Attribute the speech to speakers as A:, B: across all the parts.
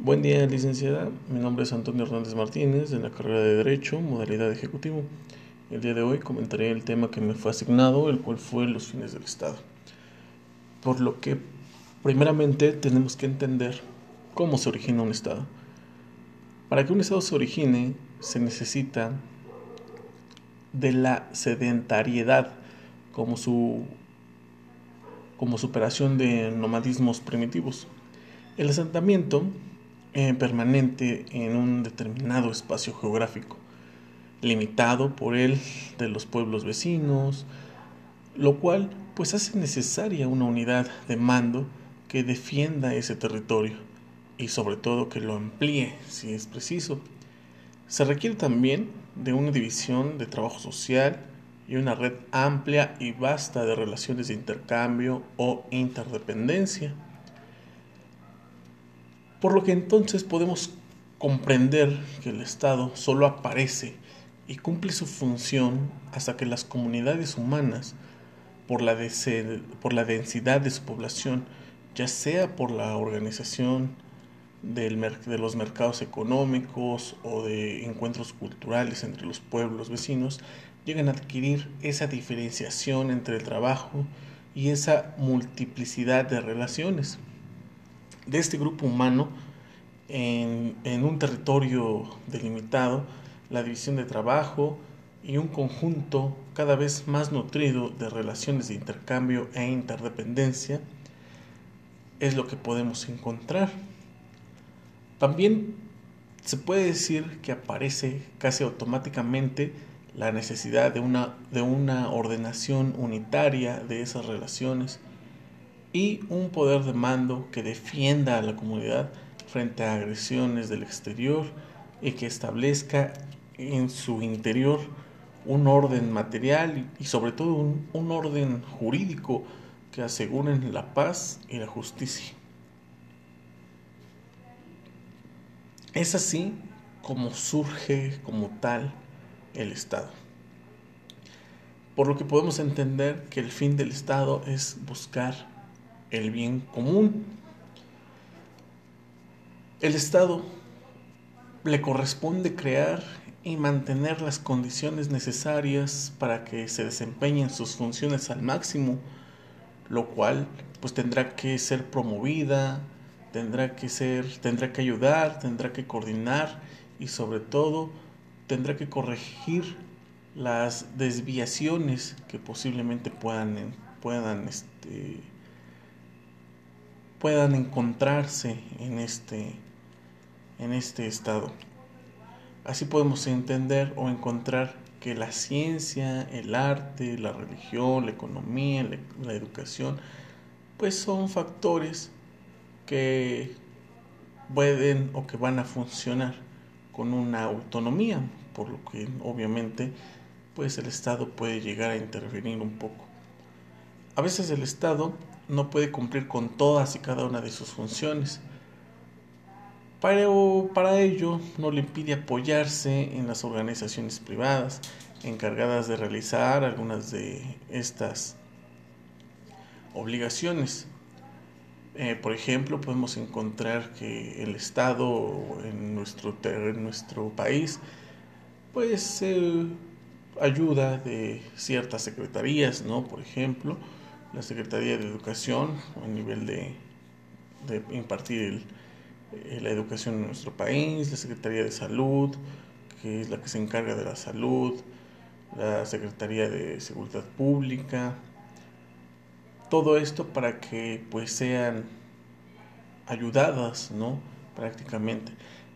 A: Buen día, licenciada. Mi nombre es Antonio Hernández Martínez, de la carrera de Derecho, modalidad ejecutivo. El día de hoy comentaré el tema que me fue asignado, el cual fue los fines del Estado. Por lo que, primeramente, tenemos que entender cómo se origina un Estado. Para que un Estado se origine, se necesita de la sedentariedad como su como superación de nomadismos primitivos. El asentamiento eh, permanente en un determinado espacio geográfico, limitado por él de los pueblos vecinos, lo cual pues hace necesaria una unidad de mando que defienda ese territorio y sobre todo que lo amplíe si es preciso. Se requiere también de una división de trabajo social y una red amplia y vasta de relaciones de intercambio o interdependencia por lo que entonces podemos comprender que el Estado solo aparece y cumple su función hasta que las comunidades humanas, por la, densidad de su población, ya sea por la organización de los mercados económicos o de encuentros culturales entre los pueblos vecinos, llegan a adquirir esa diferenciación entre el trabajo y esa multiplicidad de relaciones de este grupo humano en, un territorio delimitado, la división de trabajo y un conjunto cada vez más nutrido de relaciones de intercambio e interdependencia es lo que podemos encontrar. También se puede decir que aparece casi automáticamente la necesidad de una, de una ordenación unitaria de esas relaciones y un poder de mando que defienda a la comunidad frente a agresiones del exterior y que establezca en su interior un orden material y sobre todo un, orden jurídico que aseguren la paz y la justicia. Es así como surge como tal el Estado. Por lo que podemos entender que el fin del Estado es buscar el bien común. El Estado le corresponde crear y mantener las condiciones necesarias para que se desempeñen sus funciones al máximo, lo cual pues tendrá que ser promovida, tendrá que ser, tendrá que ayudar, tendrá que coordinar y sobre todo tendrá que corregir las desviaciones que posiblemente puedan, puedan este, puedan encontrarse en este, en este estado. Así podemos entender o encontrar que la ciencia, el arte, la religión, la economía, la, educación, pues son factores que pueden o que van a funcionar con una autonomía, por lo que obviamente pues el Estado puede llegar a intervenir un poco. A veces el Estado no puede cumplir con todas y cada una de sus funciones. Pero para ello no le impide apoyarse en las organizaciones privadas encargadas de realizar algunas de estas obligaciones. Eh, por ejemplo, podemos encontrar que el Estado en nuestro, en nuestro país pues ayuda de ciertas secretarías, ¿no? Por ejemplo, la Secretaría de Educación a nivel de, impartir eh, la educación en nuestro país, la Secretaría de Salud, que es la que se encarga de la salud, la Secretaría de Seguridad Pública, todo esto para que pues sean ayudadas, ¿no? Prácticamente.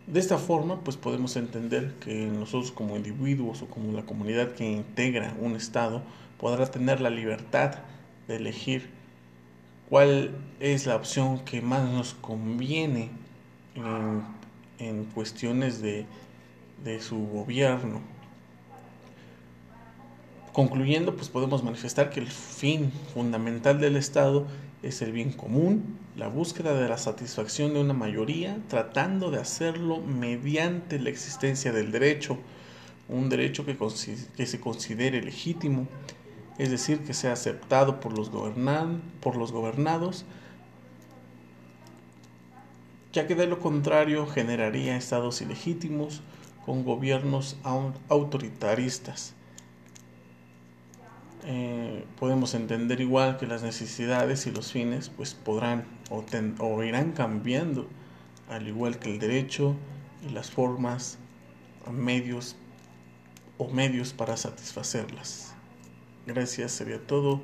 A: De esta forma, pues podemos entender que nosotros como individuos o como la comunidad que integra un Estado podrá tener la libertad de elegir cuál es la opción que más nos conviene en, cuestiones de, de su gobierno. Concluyendo, pues podemos manifestar que el fin fundamental del Estado es el bien común, la búsqueda de la satisfacción de una mayoría, tratando de hacerlo mediante la existencia del derecho, un derecho que, que se considere legítimo, es decir, que sea aceptado por los, por los gobernados ya que de lo contrario generaría estados ilegítimos con gobiernos autoritaristas. Eh, podemos entender igual que las necesidades y los fines pues podrán o, o irán cambiando al igual que el derecho y las formas medios o medios para satisfacerlas. Gracias, sería todo.